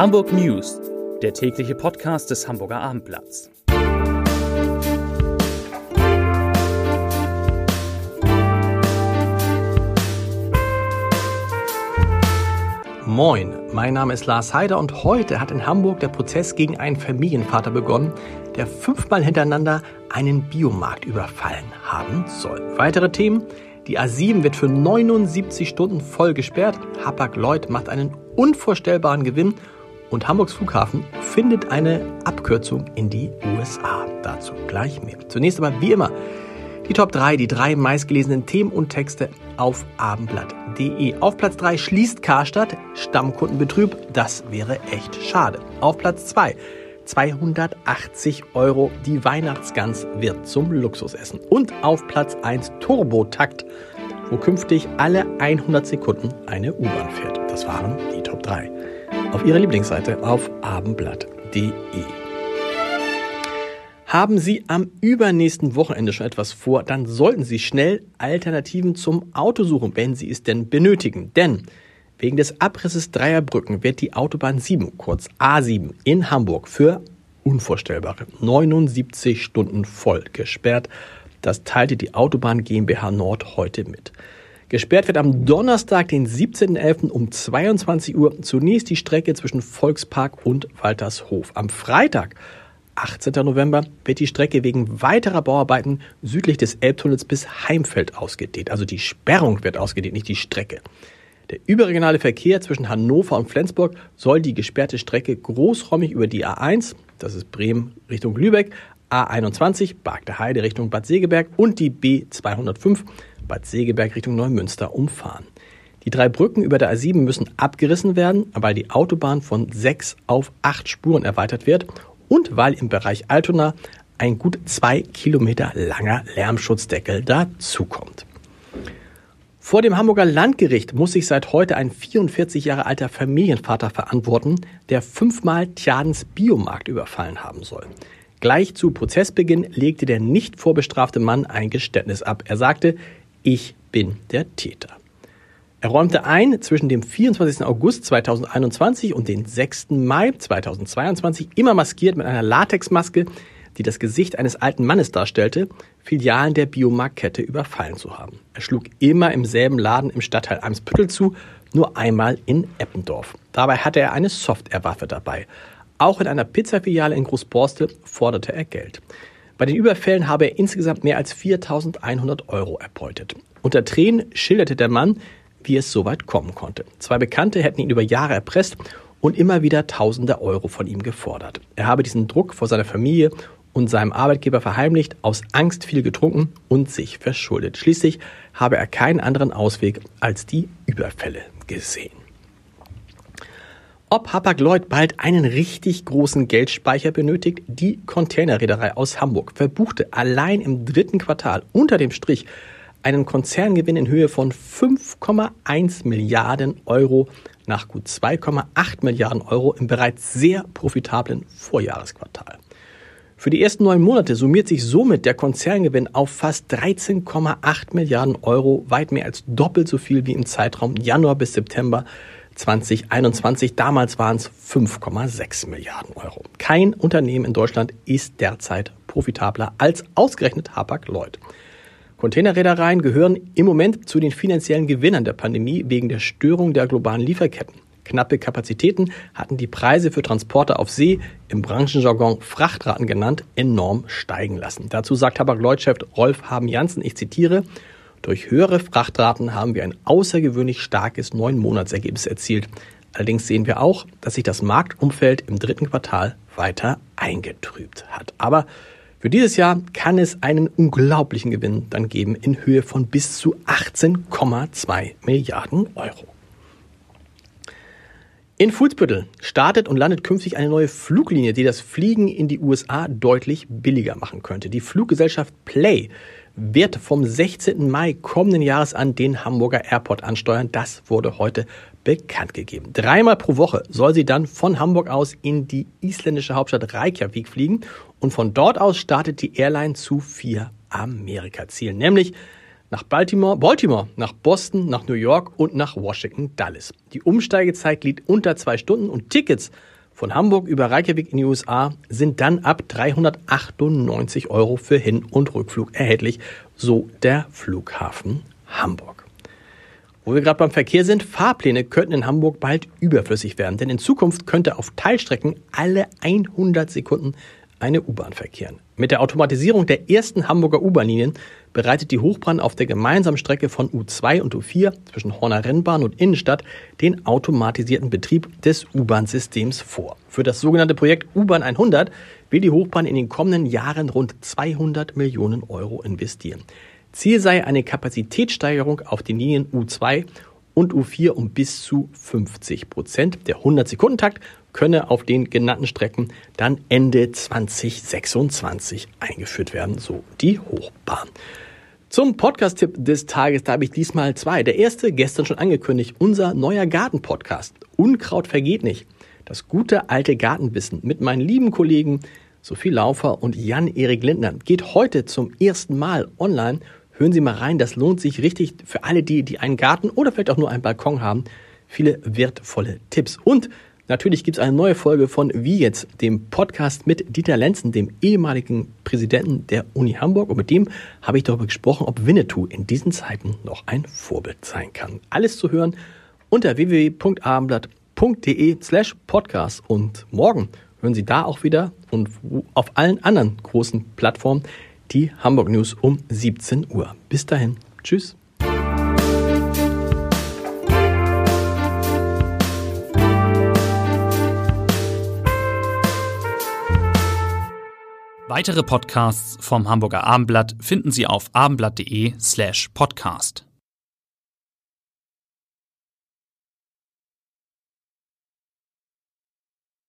Hamburg News, der tägliche Podcast des Hamburger Abendblatts. Moin, mein Name ist Lars Heider und heute hat in Hamburg der Prozess gegen einen Familienvater begonnen, der fünfmal hintereinander einen Biomarkt überfallen haben soll. Weitere Themen? Die A7 wird für 79 Stunden voll gesperrt. Hapag-Lloyd macht einen unvorstellbaren Gewinn und Hamburgs Flughafen findet eine Abkürzung in die USA. Dazu gleich mehr. Zunächst aber wie immer die Top 3, die drei meistgelesenen Themen und Texte auf abendblatt.de. Auf Platz 3 schließt Karstadt Stammkundenbetrüb. Das wäre echt schade. Auf Platz 2 280 Euro. Die Weihnachtsgans wird zum Luxusessen. Und auf Platz 1 Turbotakt, wo künftig alle 100 Sekunden eine U-Bahn fährt. Das waren die Top 3. Auf Ihrer Lieblingsseite auf abendblatt.de. Haben Sie am übernächsten Wochenende schon etwas vor, dann sollten Sie schnell Alternativen zum Auto suchen, wenn Sie es denn benötigen. Denn wegen des Abrisses dreier Brücken wird die Autobahn 7, kurz A7, in Hamburg für unvorstellbare 79 Stunden voll gesperrt. Das teilte die Autobahn GmbH Nord heute mit. Gesperrt wird am Donnerstag, den 17.11. um 22 Uhr zunächst die Strecke zwischen Volkspark und Waltershof. Am Freitag 18. November wird die Strecke wegen weiterer Bauarbeiten südlich des Elbtunnels bis Heimfeld ausgedehnt. Also die Sperrung wird ausgedehnt, nicht die Strecke. Der überregionale Verkehr zwischen Hannover und Flensburg soll die gesperrte Strecke großräumig über die A1, das ist Bremen Richtung Lübeck, A21 Bargte Heide Richtung Bad Segeberg und die B205 Bad Segeberg Richtung Neumünster umfahren. Die drei Brücken über der A7 müssen abgerissen werden, weil die Autobahn von sechs auf acht Spuren erweitert wird und weil im Bereich Altona ein gut zwei Kilometer langer Lärmschutzdeckel dazukommt. Vor dem Hamburger Landgericht muss sich seit heute ein 44 Jahre alter Familienvater verantworten, der fünfmal Tjadens Biomarkt überfallen haben soll. Gleich zu Prozessbeginn legte der nicht vorbestrafte Mann ein Geständnis ab. Er sagte, ich bin der Täter. Er räumte ein, zwischen dem 24. August 2021 und dem 6. Mai 2022, immer maskiert mit einer Latexmaske, die das Gesicht eines alten Mannes darstellte, Filialen der Biomarktkette überfallen zu haben. Er schlug immer im selben Laden im Stadtteil Eimsbüttel zu, nur einmal in Eppendorf. Dabei hatte er eine Softwarewaffe dabei. Auch in einer Pizzafiliale in Großborstel forderte er Geld. Bei den Überfällen habe er insgesamt mehr als 4.100 Euro erbeutet. Unter Tränen schilderte der Mann, wie es so weit kommen konnte. Zwei Bekannte hätten ihn über Jahre erpresst und immer wieder tausende Euro von ihm gefordert. Er habe diesen Druck vor seiner Familie und seinem Arbeitgeber verheimlicht, aus Angst viel getrunken und sich verschuldet. Schließlich habe er keinen anderen Ausweg als die Überfälle gesehen. Ob Hapag-Lloyd bald einen richtig großen Geldspeicher benötigt, die Containerreederei aus Hamburg verbuchte allein im dritten Quartal unter dem Strich einen Konzerngewinn in Höhe von 5,1 Milliarden Euro nach gut 2,8 Milliarden Euro im bereits sehr profitablen Vorjahresquartal. Für die ersten neun Monate summiert sich somit der Konzerngewinn auf fast 13,8 Milliarden Euro, weit mehr als doppelt so viel wie im Zeitraum Januar bis September 2021. Damals waren es 5,6 Milliarden Euro. Kein Unternehmen in Deutschland ist derzeit profitabler als ausgerechnet Hapag-Lloyd. Containerreedereien gehören im Moment zu den finanziellen Gewinnern der Pandemie wegen der Störung der globalen Lieferketten. Knappe Kapazitäten hatten die Preise für Transporte auf See, im Branchenjargon Frachtraten genannt, enorm steigen lassen. Dazu sagt Tabak-Lloyd-Chef Rolf Haben-Jansen, ich zitiere, durch höhere Frachtraten haben wir ein außergewöhnlich starkes Neun-Monats-Ergebnis erzielt. Allerdings sehen wir auch, dass sich das Marktumfeld im dritten Quartal weiter eingetrübt hat. Aber für dieses Jahr kann es einen unglaublichen Gewinn dann geben in Höhe von bis zu 18,2 Milliarden Euro. In Fuhlsbüttel startet und landet künftig eine neue Fluglinie, die das Fliegen in die USA deutlich billiger machen könnte. Die Fluggesellschaft Play wird vom 16. Mai kommenden Jahres an den Hamburger Airport ansteuern. Das wurde heute bekannt gegeben. Dreimal pro Woche soll sie dann von Hamburg aus in die isländische Hauptstadt Reykjavik fliegen und von dort aus startet die Airline zu vier Amerika-Zielen, nämlich nach Baltimore, Baltimore, nach Boston, nach New York und nach Washington Dulles. Die Umsteigezeit liegt unter zwei Stunden und Tickets von Hamburg über Reykjavik in die USA sind dann ab 398 Euro für Hin- und Rückflug erhältlich, so der Flughafen Hamburg. Wo wir gerade beim Verkehr sind, Fahrpläne könnten in Hamburg bald überflüssig werden, denn in Zukunft könnte auf Teilstrecken alle 100 Sekunden eine U-Bahn verkehren. Mit der Automatisierung der ersten Hamburger U-Bahn-Linien bereitet die Hochbahn auf der gemeinsamen Strecke von U2 und U4 zwischen Horner Rennbahn und Innenstadt den automatisierten Betrieb des U-Bahn-Systems vor. Für das sogenannte Projekt U-Bahn 100 will die Hochbahn in den kommenden Jahren rund 200 Millionen Euro investieren. Ziel sei eine Kapazitätssteigerung auf den Linien U2 und U4 um bis zu 50 Prozent. Der 100-Sekunden-Takt könne auf den genannten Strecken dann Ende 2026 eingeführt werden, so die Hochbahn. Zum Podcast-Tipp des Tages, da habe ich diesmal zwei. Der erste, gestern schon angekündigt, unser neuer Garten-Podcast. Unkraut vergeht nicht. Das gute alte Gartenwissen mit meinen lieben Kollegen Sophie Laufer und Jan-Erik Lindner geht heute zum ersten Mal online Hören Sie mal rein, das lohnt sich richtig für alle die, die einen Garten oder vielleicht auch nur einen Balkon haben. Viele wertvolle Tipps. Und natürlich gibt es eine neue Folge von Wie jetzt, dem Podcast mit Dieter Lenzen, dem ehemaligen Präsidenten der Uni Hamburg. Und mit dem habe ich darüber gesprochen, ob Winnetou in diesen Zeiten noch ein Vorbild sein kann. Alles zu hören unter www.abendblatt.de slash podcast. Und morgen hören Sie da auch wieder und auf allen anderen großen Plattformen die Hamburg News um 17 Uhr. Bis dahin. Tschüss. Weitere Podcasts vom Hamburger Abendblatt finden Sie auf abendblatt.de slash podcast.